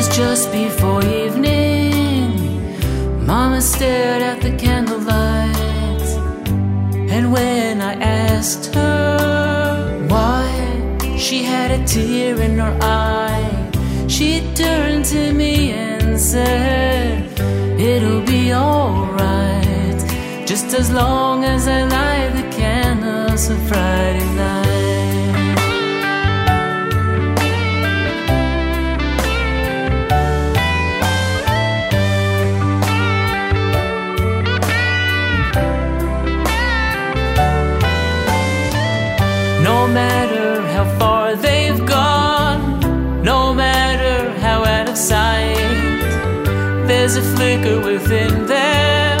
was just before evening. Mama stared at the candlelight. And when I asked her why, she had a tear in her eye. She turned to me and said, It'll be alright. Just as long as I light flicker within them,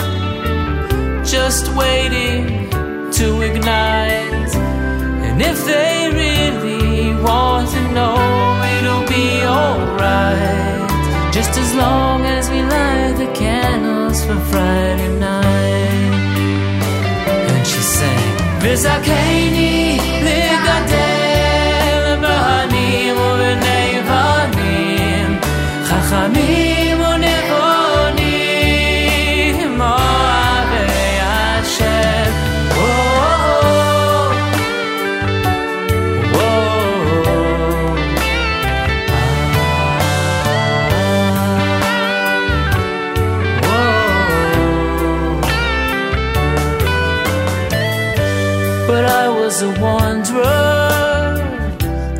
just waiting to ignite. And if they really want to know, it'll be alright. Just as long as we light the candles for Friday night. And she sang, Vizakeni, Ligadel, But I was a wanderer,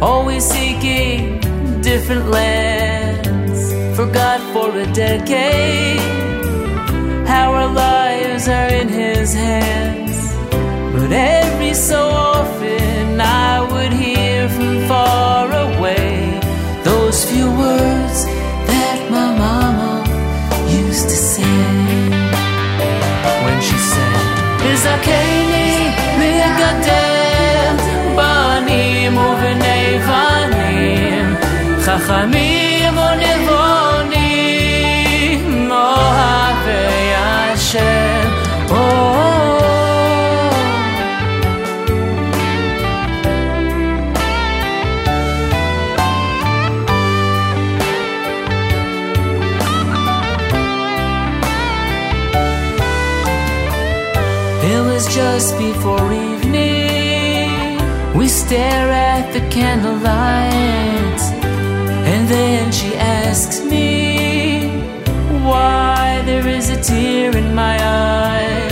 always seeking different lands. Forgot for a decade how our lives are in His hands. But every so often I would hear from far away those few words that my mama used to say when she said, Vizakeni מגדל בנים ובני בנים חכמים. Was just before evening. We stare at the candlelight, and then she asks me why there is a tear in my eye.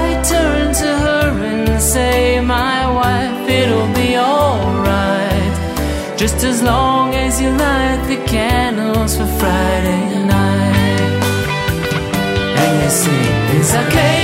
I turn to her and say, My wife, it'll be alright. Just as long as you light the candles for Friday night. And you sing, It's okay.